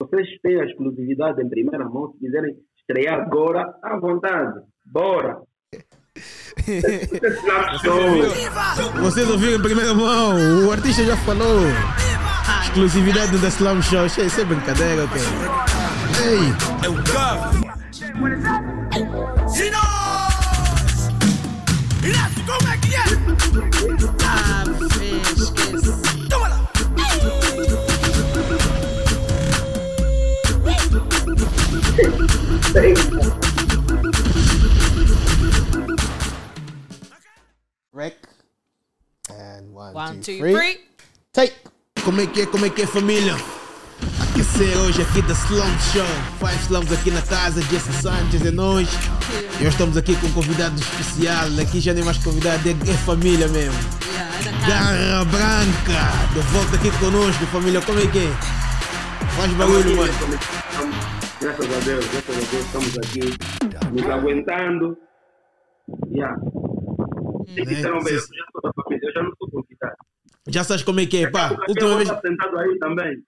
vocês têm a exclusividade em primeira mão. Se quiserem estrear agora, à vontade. Bora! Vocês ouviram em primeira mão, o artista já falou. Exclusividade da Slam Show. Isso é brincadeira, ok? Ei! É o carro! Como é Rec. And one, one two, two three. three. Take. Como é que é, como é que é, família? Aquecer hoje aqui da Slum Show. Five Slums aqui na casa, Jesse Sanchez é nós. E hoje estamos aqui com um convidado especial. Aqui já nem mais convidado, é, é família mesmo. Garra Branca. De volta aqui conosco, família. Como é que é? Faz barulho, mano. Graças a Deus, graças a Deus, estamos aqui nos aguentando. Yeah. Né? Disseram bem, eu já sou da família, eu já não sou convidado. Já sabes como é que é, pá. Última vez. sentado aí também.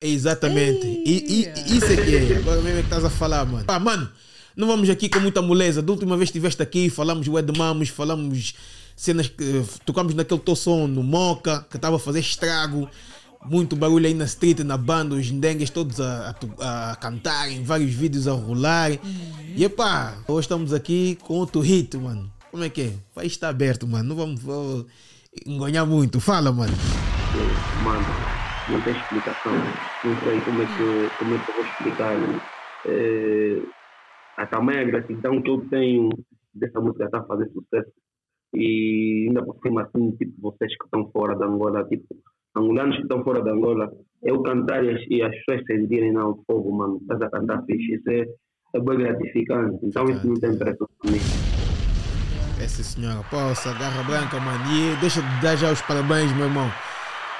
Exatamente. E, e, isso é que é. Agora mesmo é que estás a falar, mano. Pá, mano, não vamos aqui com muita moleza. Da última vez que estiveste aqui, falamos o Edmamos, falamos cenas que tocamos naquele teu som no Moca, que estava a fazer estrago. Muito barulho aí na street, na banda, os ndengues todos a, a, a cantarem, vários vídeos a rolar. Uhum. E epá, hoje estamos aqui com outro hit, mano. Como é que é? País está aberto, mano. Não vamos engonhar muito. Fala, mano. Mano, não tem explicação. Não sei como é que, como é que eu vou explicar. É, a tamanha gratidão que eu tenho dessa música estar a fazer sucesso. E ainda por cima, assim, tipo, vocês que estão fora da Angola, tipo, angolanos que estão fora da Angola, eu cantar e as, e as pessoas sentirem, não, fogo, mano, estás a cantar fixe. Isso é, é bem gratificante. Então, isso não tem preço mim. Essa senhora, poça, garra branca, mano. E deixa de dar já os parabéns, meu irmão.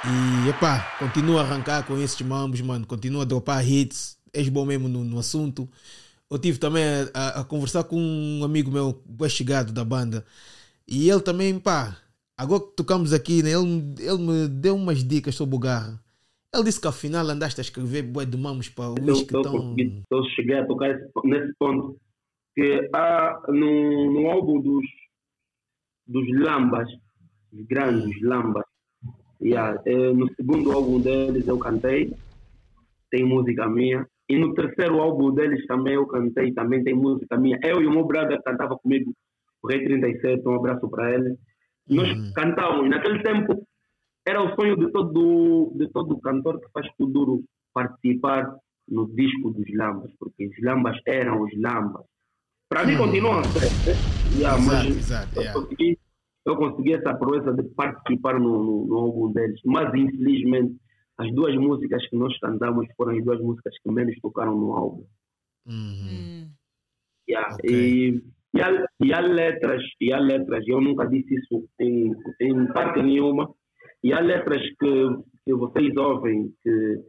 E epá, continua a arrancar com esses mambos, mano. Continua a dropar hits. És bom mesmo no, no assunto. Eu tive também a, a, a, conversar com um amigo meu, bem chegado da banda. E ele também, pá, agora que tocamos aqui, né, ele, ele me deu umas dicas sobre o Garra. Ele disse que afinal andaste a escrever bué de mamos para o que estão... Eu cheguei a tocar nesse ponto que há no, no álbum dos dos Lambas, os grandes Lambas. Yeah. É, no segundo álbum deles eu cantei, tem música minha. E no terceiro álbum deles também eu cantei, também tem música minha. Eu e o meu brother cantava comigo, o Rei 37, um abraço para ele. Nós uhum. cantávamos. Naquele tempo era o sonho de todo, de todo cantor que faz tudo participar no disco dos Lambas, porque os Lambas eram os Lambas. Para mim, continuam a ser. Yeah, exato, mas exato, eu, yeah. consegui, eu consegui essa proeza de participar no, no, no, álbum deles. Mas, infelizmente, as duas músicas que nós cantamos foram as duas músicas que menos tocaram no álbum. Uhum. Yeah, okay. e, e, há, e há letras, e há letras, eu nunca disse isso em, em parte nenhuma, e há letras que, que vocês ouvem, que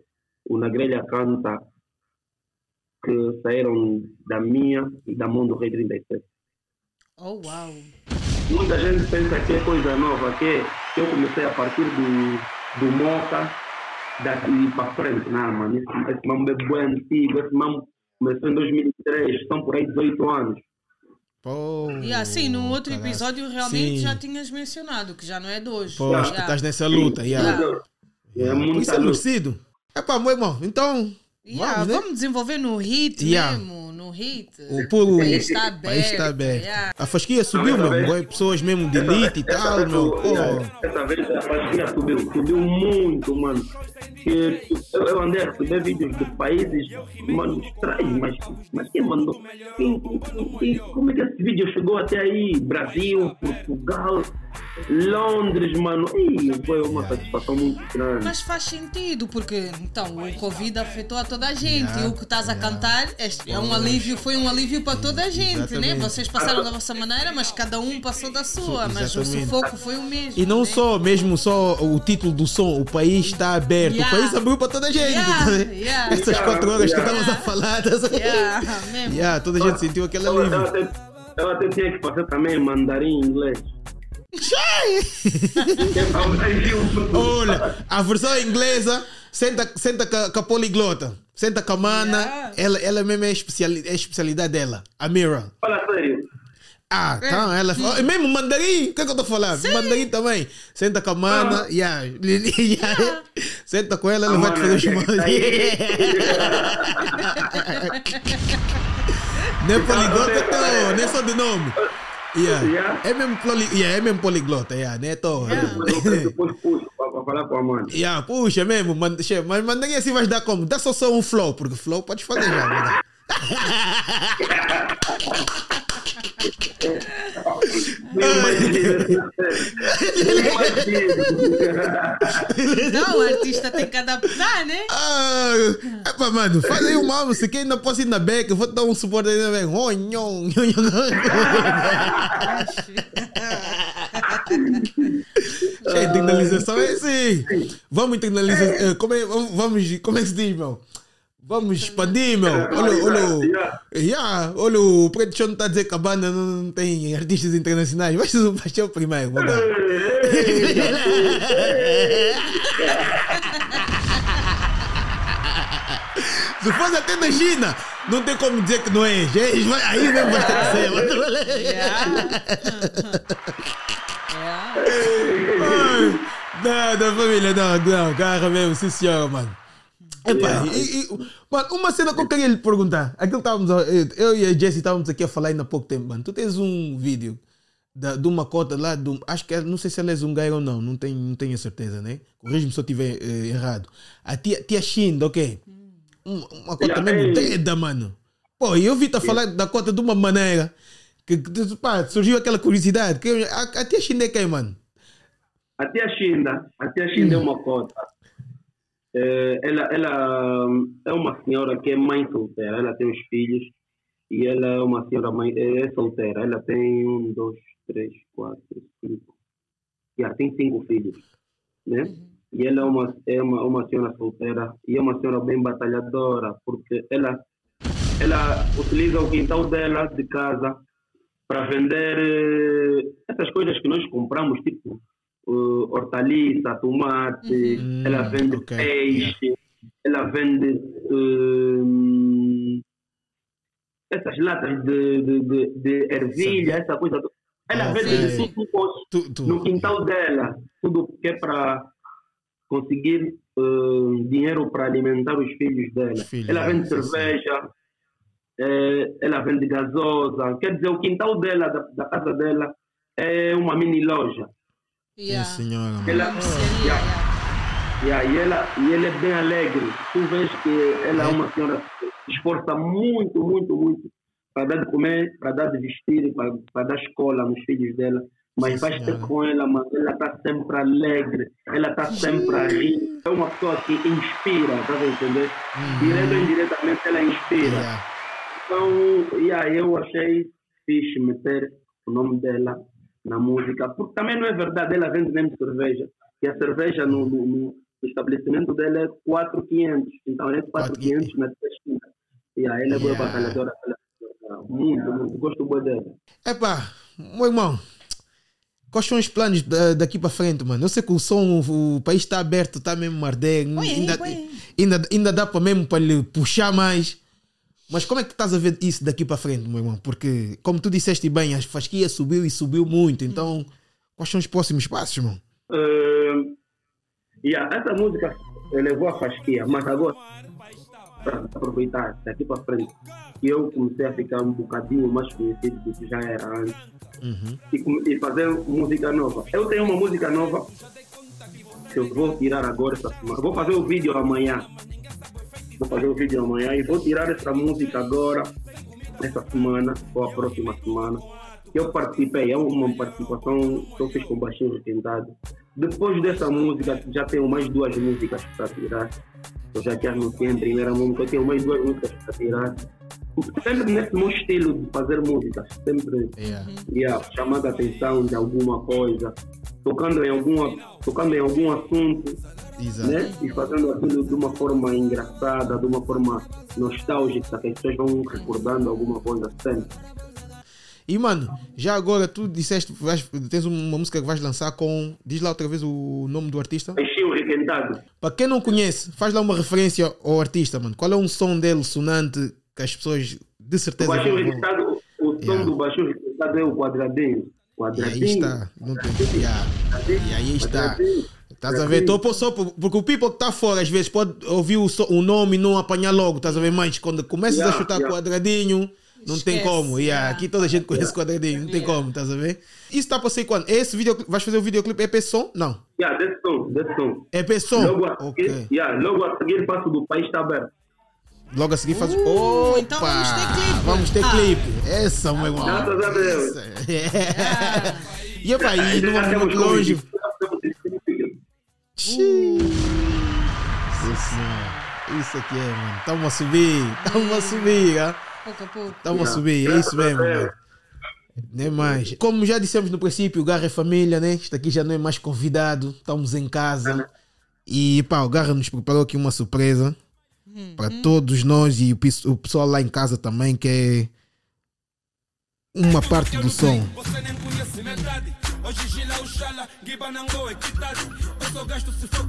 o Nagrelha canta, que saíram da minha e da mão do Rei 37. Oh, uau! Muita gente pensa que é coisa nova, que, que eu comecei a partir do, do Moca, daqui para frente. Não, mano, esse, esse mambo é bem antigo, esse mambo começou em 2003, estão por aí 18 anos. Pô, e assim, no outro episódio realmente Sim. já tinhas mencionado, que já não é de hoje. Pô, acho que estás nessa luta. Yeah. Yeah. É muito Isso é merecido. É pá, meu irmão, então Yeah, vamos, né? vamos desenvolver no hit yeah. mesmo, no hit. O pulo o está aberto. País está aberto. Yeah. A fasquia subiu, não, meu. Vez, pessoas mesmo de elite e tal, meu. Oh. Essa vez a fasquia subiu, subiu muito, mano. Que eu andei a receber vídeos de países, mano, estranhos, mas, mas quem mandou? Quem, quem, como é que esse vídeo chegou até aí? Brasil, Portugal, Londres, mano. Ih, foi uma satisfação muito grande. Mas faz sentido, porque então o Covid afetou a toda a gente. Yeah, e o que estás yeah. a cantar é, é, um alívio, foi um alívio para toda a gente, né? Exatamente. né? Vocês passaram da vossa maneira, mas cada um passou da sua. Mas o sufoco foi o mesmo. E não né? só, mesmo só o título do som, o país está aberto. Yeah. O país abriu para toda a gente. Yeah, Essas quatro horas que estávamos a falar. Yeah, toda a gente sentiu aquele alívio. Eu até, eu até tinha que fazer também mandarim em inglês. Olha, a versão inglesa senta, senta com, a poliglota. Senta com a mana. Yeah. Ela, ela mesmo é, especial, é a especialidade dela. A Mira. Fala sério. Ah, então ela. Oh, mesmo mandarim, o que é que eu estou falando? Sim. Mandarim também. Senta com a mana, ah. yeah. yeah. senta com ela, ela a vai te fazer os é poliglota, não, não é só de nome. Yeah. yeah. É mesmo poli, yeah, é mesmo poliglota, yeah, né? Tô. Yeah. Para falar com a mãe. Yeah, puxa mesmo, man, mas mandarim assim vai dar como? Dá só só um flow, porque flow pode fazer já. Não, o artista tem que adaptar, né? Ah, epa, mano, faz aí uma música que ainda posso ir na beca, vou dar um suporte aí na beca. Oh, nhon, nhon, internalização é assim. Vamos internalizar. Como é, vamos, como é que se diz, meu? Vamos expandir, meu. Olha, olha, yeah, olha o Preto Chão está a dizer que a banda não tem artistas internacionais. Mas o Paixão primeiro, vamos Se fosse até na China, não tem como dizer que não é. Aí mesmo vai ser. Não, não, família, não, não, cara mesmo, sim senhora, mano. Epá, e, e, mano, uma cena que eu queria lhe perguntar. Aquilo estávamos, eu e a Jessie estávamos aqui a falar ainda há pouco tempo, mano. Tu tens um vídeo da, de uma cota lá, do, acho que é, não sei se ela é zungaira ou não, não tenho, não tenho a certeza, né? Corrige-me se eu estiver eh, errado. A tia, tia Shinda, ok? Uma, uma cota yeah, mesmo deda, mano. Pô, eu vi-te a falar da cota de uma maneira que, que pá, surgiu aquela curiosidade. Que, a, a tia Shinda é quem, mano? A tia Shinda, a tia Shinda hum. é uma cota é, ela, ela é uma senhora que é mãe solteira, ela tem os filhos e ela é uma senhora mãe, é solteira, ela tem um, dois, três, quatro, cinco, já tem cinco filhos, né? Uhum. E ela é uma, é uma, uma senhora solteira e é uma senhora bem batalhadora, porque ela, ela utiliza o quintal dela de casa para vender eh, essas coisas que nós compramos, tipo uh, hortaliça, tomate, uhum. ela vende okay. peixe, ela vende uh, essas latas de, de, de, de ervilha, essa coisa. Ela okay. vende tudo tu, tu. no quintal dela, tudo que é para conseguir uh, dinheiro para alimentar os filhos dela. Ela vende cerveja, é, ela vende gasosa. Quer dizer, o quintal dela, da, da casa dela, é uma mini loja. Yeah. senhora. Ela, yeah, yeah, e, ela, e ela é bem alegre. Tu vês que ela é, é uma senhora que esforça muito, muito, muito para dar de comer, para dar de vestir, para, para dar escola nos filhos dela. Mas vai estar com ela, mas ela está sempre alegre, ela está sempre a rir. É uma pessoa que inspira, tá a entender? Uhum. Direto ou indiretamente ela inspira. Yeah. Então, yeah, eu achei fixe meter o nome dela na música, porque também não é verdade, ela vende mesmo cerveja, e a cerveja no, no, no estabelecimento dela é 4,500, então é 4,500 na esquina. E aí ela é boa batalhadora, muito, muito, gosto muito dela. Epá, meu irmão, Quais são os planos daqui para frente, mano? Eu sei que o som, o país está aberto, está mesmo arder. Ainda, ainda, ainda dá para mesmo para lhe puxar mais. Mas como é que estás a ver isso daqui para frente, meu irmão? Porque, como tu disseste bem, a fasquia subiu e subiu muito. Então, quais são os próximos passos, irmão? Uh, yeah, essa música levou a fasquia, mas agora, para aproveitar daqui para frente, eu comecei a ficar um bocadinho mais conhecido do que já era antes. Uhum. E, e fazer música nova. Eu tenho uma música nova que eu vou tirar agora essa semana. Vou fazer o vídeo amanhã vou fazer o vídeo amanhã e vou tirar essa música agora, essa semana ou a próxima semana. Eu participei, é uma participação que eu fiz com Baixinho Requentado. Depois dessa música, já tenho mais duas músicas para tirar. Eu já te anunciei em primeira música, eu tenho mais duas músicas para tirar. Sempre nesse meu estilo de fazer música, sempre yeah. Yeah, chamando a atenção de alguma coisa, tocando em, alguma, tocando em algum assunto Exato. Né? E fazendo aquilo de uma forma engraçada, de uma forma nostálgica, que as pessoas vão recordando alguma coisa sempre. E mano, já agora tu disseste, vais, tens uma música que vais lançar com. Diz lá outra vez o nome do artista. Baixinho Requentado. Para quem não conhece, faz lá uma referência ao artista, mano. Qual é um som dele sonante que as pessoas de certeza O Baixinho Requentado, o som Yeah. do Baixinho Requentado é o quadradinho. E aí Quadradinho. está. Não tem... Yeah. E aí está. Quadradinho. Estás a ver? Estou a pôr só por- porque o people que está fora às vezes pode ouvir o, so- o nome e não apanhar logo, estás a ver? Mas quando começas Yeah, a chutar yeah. quadradinho, não tem Esquece, como. Yeah, yeah. Aqui toda a gente conhece quadradinho, não tem Yeah. como, estás a ver? Isso está para ser quando? É Esse videoclipe, vais fazer o videoclipe EP som? Não. Yeah, desse som, desse som. EP som? Logo a, Ok. seguir, yeah, logo a seguir passo do país está aberto. Logo a seguir fazes. Uh, Opa! então vamos ter clipe. Vamos ter Ah. clipe. Essa, meu irmão. Graças a Deus. Essa. E epá, e não Já vamos longe. Sim, senhor. Isso aqui é, mano. Estamos a subir. Estamos a subir, ah. Pouco a pouco. Estamos a subir. É isso mesmo, mano. Nem mais. Como já dissemos no princípio, o Garra é família, né? Isto aqui já não é mais convidado. Estamos em casa. E pá, o Garra nos preparou aqui uma surpresa para todos nós e o pessoal lá em casa também, que é uma parte do som. Você nem conhece metade.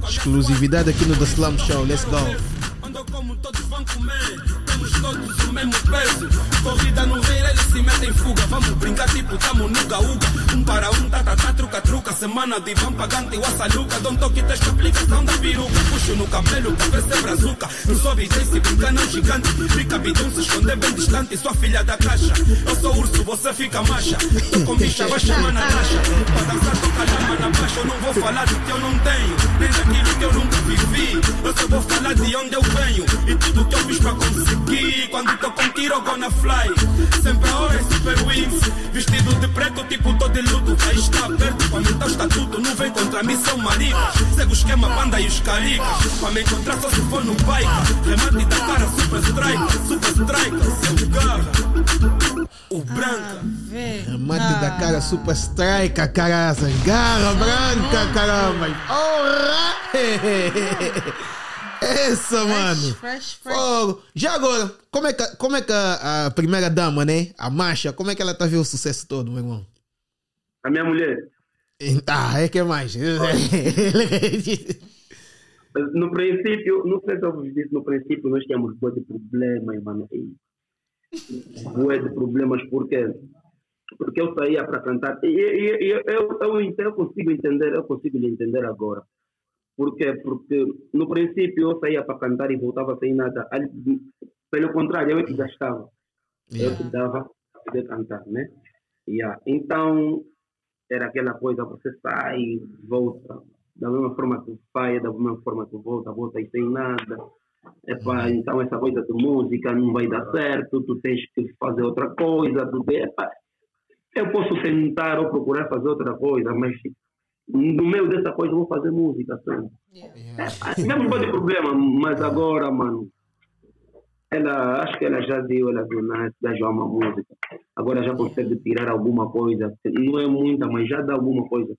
Exclusividade aqui no The Slam Show. Let's go. Ando como todos vão comer. Temos todos o mesmo peso. Corrida no reiro, eles se metem em fuga. Vamos brincar tipo tamo no gaúga. Um para um, tá, tá, tá, truca, truca. Semana de vão pagante, o açaluca. Dão toque, testa explicação da peruca. Puxo no cabelo pra ver se é brazuca. Não sobe, tem se brincar, não gigante. Fica bidão, se esconder bem distante. Sua filha da caixa. Eu sou urso, você fica macha. Tô com bicha, vai chamar na taxa. Pra dançar, toca lama na baixa. Eu não vou falar do que eu não tenho. Nem daquilo que eu nunca vivi. Eu só vou falar de onde eu venho. E tudo que eu fiz pra conseguir. Quando tô com tiro, gonna fly. Sempre a hora é super wings. Vestido de preto, tipo tô de luto. Aí está perto, pra aumentar o estatuto. Não vem contra mim, são maricas. Segue o esquema, banda e os caricas. Pra me encontrar só se for no bike. Remate da cara, super strike. Super strike, seu garra. O branca. Remate da cara super strike, caraças. Garra branca, caramba. Porra! Essa, mano. Fresh, fresh. Fogo. Já agora, como é que, como é que a, a primeira dama, né? A Masha, como é que ela tá vendo o sucesso todo, meu irmão? A minha mulher, Ah, é que é mais. no princípio, não sei se eu vos disse, no princípio nós tínhamos boa de problemas, mano. Boa de problemas, porque porque eu saía para cantar. E, e- e eu, eu, eu, eu consigo entender, eu consigo lhe entender agora. Por quê? Porque no princípio eu saía para cantar e voltava sem nada. Pelo contrário, eu é que gastava. Eu que dava para poder cantar, né? Yeah. Então, era aquela coisa, você sai, volta, da mesma forma que vai, da mesma forma que volta, volta e sem nada. Epá, então essa coisa de música não vai dar certo, tu tens que fazer outra coisa, tu epá, eu posso tentar ou procurar fazer outra coisa, mas no meio dessa coisa eu vou fazer música sempre. Yeah. Tivemos um monte de problema, mas agora, mano, ela, acho que ela já deu, ela deu ama música. Agora já consegue tirar alguma coisa, não é muita, mas já dá alguma coisa.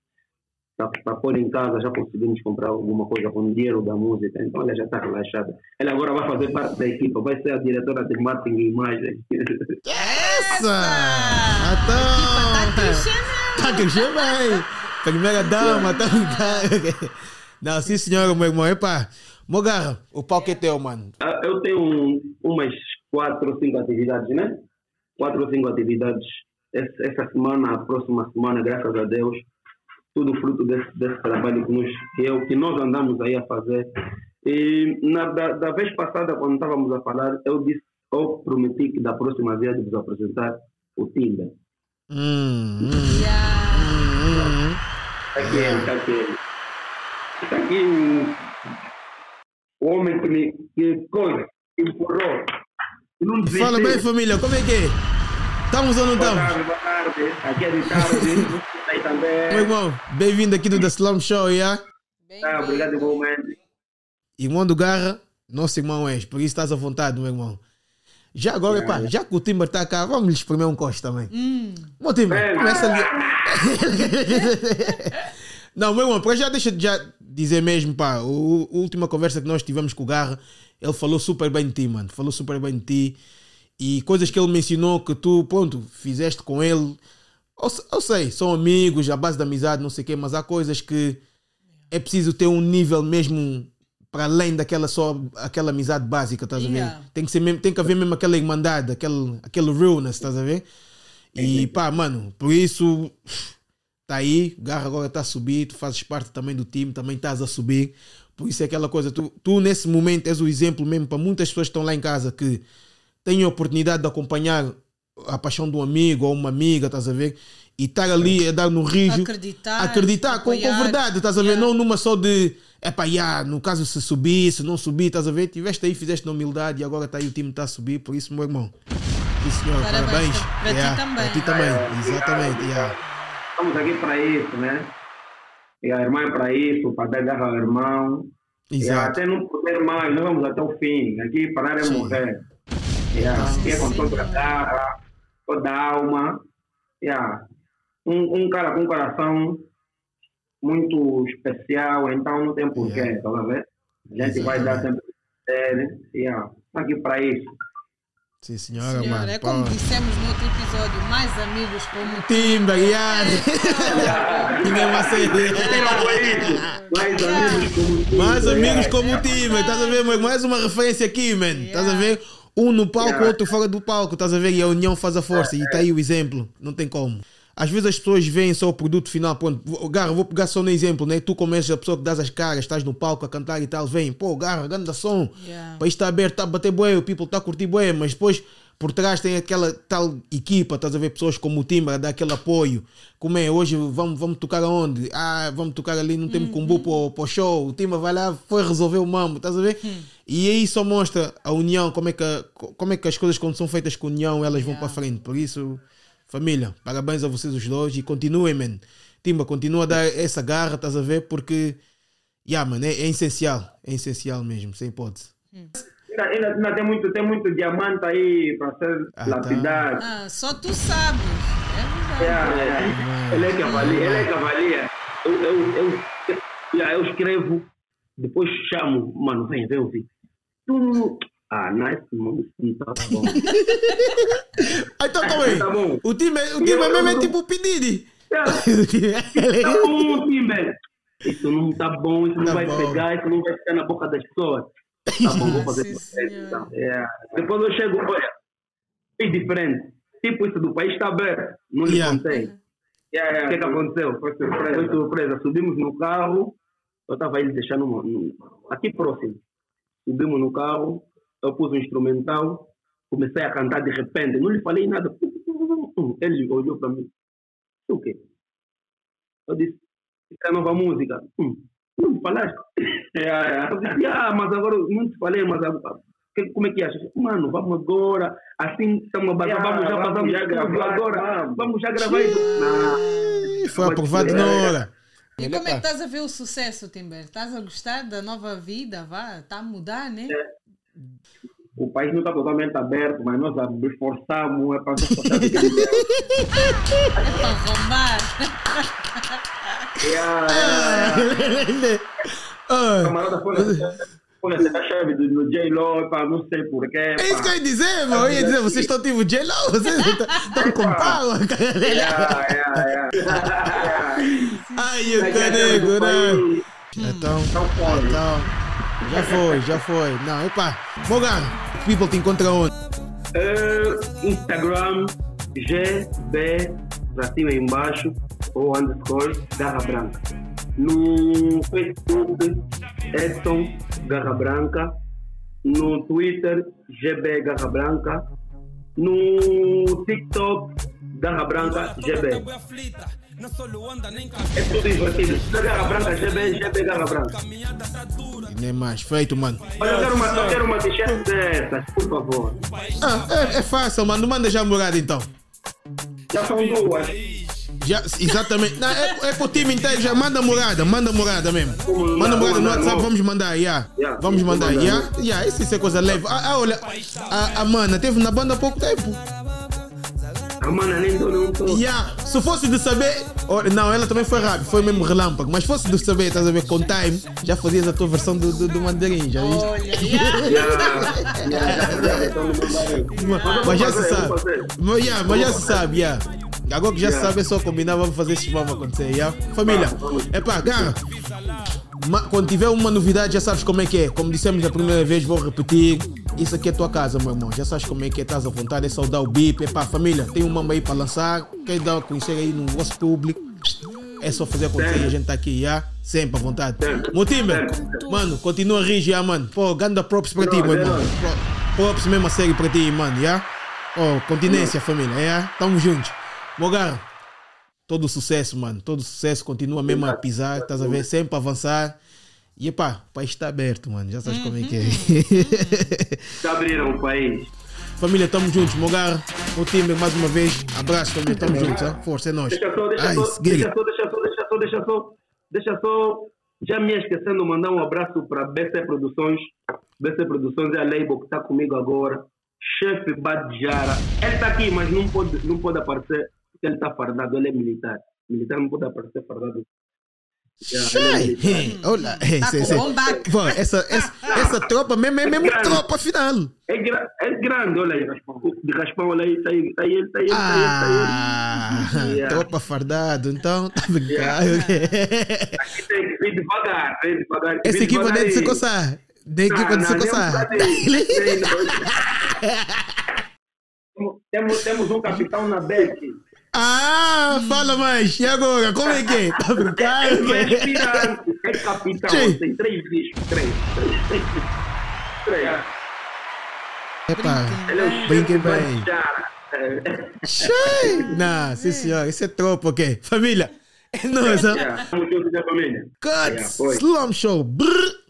Para pôr em casa, já conseguimos comprar alguma coisa com o dinheiro da música, então ela já está relaxada. Ela agora vai fazer parte da equipa, vai ser a diretora de marketing e imagem. Essa! Tá Então, crescendo. tá crescendo bem. Primeira dama, tá Não, sim senhora, meu irmão. Epá, Mogarra, o palco é teu, mano. Ah, Eu tenho um- umas quatro ou cinco atividades, né? Quatro ou cinco atividades. Essa, semana, a próxima semana, graças a Deus, tudo fruto desse, desse trabalho que, nos, que, eu, que nós andamos aí a fazer. E na, da, da vez passada, quando estávamos a falar, eu disse, eu prometi que da próxima vez de vos apresentar o Tinder. Hum, hum, Yeah. Está aqui ele, está aqui ele. Está aqui o, o homem que me que coisa, que empurrou. Não desistiu. Fala bem, família, como é que é? Estamos ou não Boa estamos? tarde, boa tarde. Aqui é de tarde. Aí Meu irmão, bem-vindo aqui do The Slum Show, yeah? Tá, obrigado igualmente. Irmão do Garra, nosso irmão és, por isso estás à vontade, meu irmão. Já agora, epá, já que o Timber está cá, vamos lhe espremer um costo também. Hum. Meu Timber, É. começa ali. Não, meu irmão, para já deixa de já dizer mesmo, pá, o, a última conversa que nós tivemos com o Garra, ele falou super bem de ti, mano. Falou super bem de ti. E coisas que ele mencionou que tu, ponto, fizeste com ele. Eu, eu sei, são amigos, a base da amizade, não sei o quê, mas há coisas que é preciso ter um nível mesmo para além daquela só aquela amizade básica, estás a ver? Yeah. Tem que, ser mesmo, tem que haver mesmo aquela irmandade, aquele, aquele realness, estás a ver? E pá, mano, por isso tá aí, o Garra agora está a subir, tu fazes parte também do time, também estás a subir. Por isso é aquela coisa, tu, tu nesse momento és o exemplo mesmo para muitas pessoas que estão lá em casa que têm a oportunidade de acompanhar a paixão de um amigo ou uma amiga, estás a ver? E estar ali a dar no rijo. Acreditar, Acreditar com, com verdade, estás a ver? Yeah. Não numa só de, é pá, yeah, no caso se subir, se não subir, estás a ver? Tiveste aí, fizeste na humildade e agora está aí o time está a subir, por isso, meu irmão. Sim, senhor, Parabéns. parabéns. Para ti Yeah, também. Para ti também, exatamente. yeah. Estamos aqui para isso, né? E a irmã é para isso, para dar garra ao irmão. E Exato. até não poder mais, nós vamos até o fim. Aqui parar é morrer. Yeah. Aqui é com toda a garra, toda a alma. Yeah. Um, um cara com um coração muito especial, então não tem porquê, Yeah. tá a ver? A gente vai dar sempre sério. Yeah. Aqui para isso. Sim, senhora, Senhor, mano. é como Pô. dissemos no outro episódio, mais amigos como Timba, yeah. Ninguém vai ser. Mais amigos como Mais amigos como o time, estás a ver? mano? Mais uma referência aqui, man. Estás a ver? Um no palco, Yeah. outro fora do palco, estás a ver? E a união faz a força. E está aí o exemplo. Não tem como. Às vezes as pessoas veem só o produto final. Pronto, vou- Garra, vou pegar só no exemplo, né? Tu começas a pessoa que dás as caras, estás no palco a cantar e tal, vem, pô, Garra, grande som. Yeah. O país está aberto, está a bater bué, o people está a curtir bué, mas depois por trás tem aquela tal equipa, estás a ver pessoas como o Timba a dar aquele apoio. Como é, hoje vamos, vamos tocar aonde? Ah, vamos tocar ali, não temos combo para, o show. O Timba vai lá, foi resolver o mambo, estás a ver? E aí só mostra a união, como é, que, a- como é que as coisas quando são feitas com união, elas vão Yeah. para frente. Por isso, família, parabéns a vocês os dois e continuem, man. Timba, continua a dar essa garra, estás a ver? Porque, yeah, man, é, é essencial. É essencial mesmo, sem hipótese. Ainda, ainda, ainda tem, muito, tem muito diamante aí para ser Ah, tá. lapidado. Ah, só tu sabes. É verdade. É, é, ele é que avalia, ele é que avalia. Eu, eu, eu, eu, eu escrevo, depois chamo, mano, vem, vem ouvir. Tu não- Ah, nice, mano, não tá bom. Então calma aí. Tá bom. O time, é- o time é mesmo é tipo o Pedidi. Tá bom, Timber. Isso não tá bom, isso não Tá vai bom. pegar, isso não vai ficar na boca das pessoas. Tá bom, vou fazer. É. Depois eu chego, olha, é diferente. Tipo, isso do país está aberto. Não lhe Yeah. contei. O que, que aconteceu? Foi surpresa. Foi surpresa. Subimos no carro, eu estava ele deixando no, no- aqui próximo. Subimos no carro, eu pus um instrumental, comecei a cantar de repente, não lhe falei nada. Ele olhou para mim. O quê? Eu disse, isso é nova música. Hum, não me falaste? É, é. Eu disse, ah, mas agora não te falei, mas agora, que- como é que achas? Mano, vamos agora, assim estamos a bazar, Yeah, vamos já vamos passar já gravar, agora, vamos. vamos já gravar isso. Não. Foi aprovado na hora. E como é que estás a ver o sucesso, Timber? Estás a gostar da nova vida? Vá, está a mudar, né? O país não está totalmente aberto, mas nós nos esforçamos, é para nós É para roubar. Ah, camarada foi foi essa a chave do, do J-Lo, pá, não sei porquê. É isso que eu ia dizer, mano. Eu ia dizer, vocês estão tipo J-Lo, vocês estão com pau. Ai, o canego, né? Então, então, já foi, já foi. Não, epá. Morgan, people te encontram onde? Eh, Instagram, GB, pra cima e embaixo, ou underscore, Garra Branca. No Facebook, Edson Garra Branca. No Twitter, GB Garra Branca. No TikTok, Garra Branca, GB. É tudo invertido. Garra Branca, GB, GB Garra Branca. Nem mais, feito, mano. Olha, eu quero uma, eu quero uma t-shirt dessas, por favor. Ah, é, é fácil, mano. Manda já a morada então. Já são duas. Já, exatamente. Não, é, é pro time inteiro, já manda morada, manda morada mesmo. Manda morada no WhatsApp, vamos mandar, yeah. Yeah, Vamos mandar, mandar. yeah. Yeah, isso é coisa leve. Ah, ah, olha, a, a mana teve na banda há pouco tempo. A mana nem dou, não tô. Yeah. Se fosse de saber, Oh, não, ela também foi rápido, foi mesmo relâmpago. Mas fosse de saber, estás a ver, com time, já fazias a tua versão do, do, do mandarim, já viste? Olha, yeah. Yeah, yeah. Mas, já se sabe. Mas, yeah, mas já se sabe, yeah. Agora que já se Yeah. sabe, é só combinar, vamos fazer esses vamos acontecer, yeah? Família, é pá, garra. Quando tiver uma novidade, já sabes como é que é. Como dissemos da primeira vez, vou repetir. Isso aqui é tua casa, meu irmão. Já sabes como é que é, estás à vontade, é só dar o bip. É pá, família, tem um mambo aí para lançar. Quer dar a conhecer aí no vosso público? É só fazer acontecer e a gente tá aqui, já? Sempre à vontade. Certo. mano, continua a rir, já, mano. Pô, ganda props para ti, meu irmão. Props mesmo a sério para ti, mano, já? Oh, continência, família, é? Tamo juntos. Mogar, todo sucesso, mano. Todo sucesso, continua mesmo a pisar, estás a ver? Sempre a avançar. E pá, o país está aberto, mano. Já sabes como é que é. Já abriram o país. família, tamo juntos. Mogar, o time, mais uma vez. Abraço, família, tamo juntos, hein? Força, é nóis. Deixa só, deixa Ai, só, deixa só, deixa só, deixa só, deixa só, deixa só. Já me esquecendo, mandar um abraço para BC Produções. BC Produções é a label que está comigo agora. Chefe Badjara. Ele está aqui, mas não pode, não pode aparecer porque ele está fardado. Ele é militar. Militar não pode aparecer fardado. Yeah, é. Hey, Olha, Tá bom essa, essa, essa tropa mesmo é mesmo tropa final. É, gra é grande, olha aí, Raspão. De Raspão, olha aí, está aí, está aí, está aí, aí, está aí. Ah, Yeah. tropa fardado, então tá brincando. Aqui tem que vir devagar, vem devagar. Essa equipa devagar nem de se aí. coçar. Da equipa de se coçar. temos, temos um capitão na BEC. Ah, fala mais. E agora? Como é que é? Tá É um brincando? aspirante, é capitão. Tem três discos, três. Três. três. três. Ele é brinquem bem. Bajara. É! Não, sim senhor, isso é tropa, ok? Família, é nós, hein? é. Tamo juntos, minha família. Foi. Slum Show. Brrr.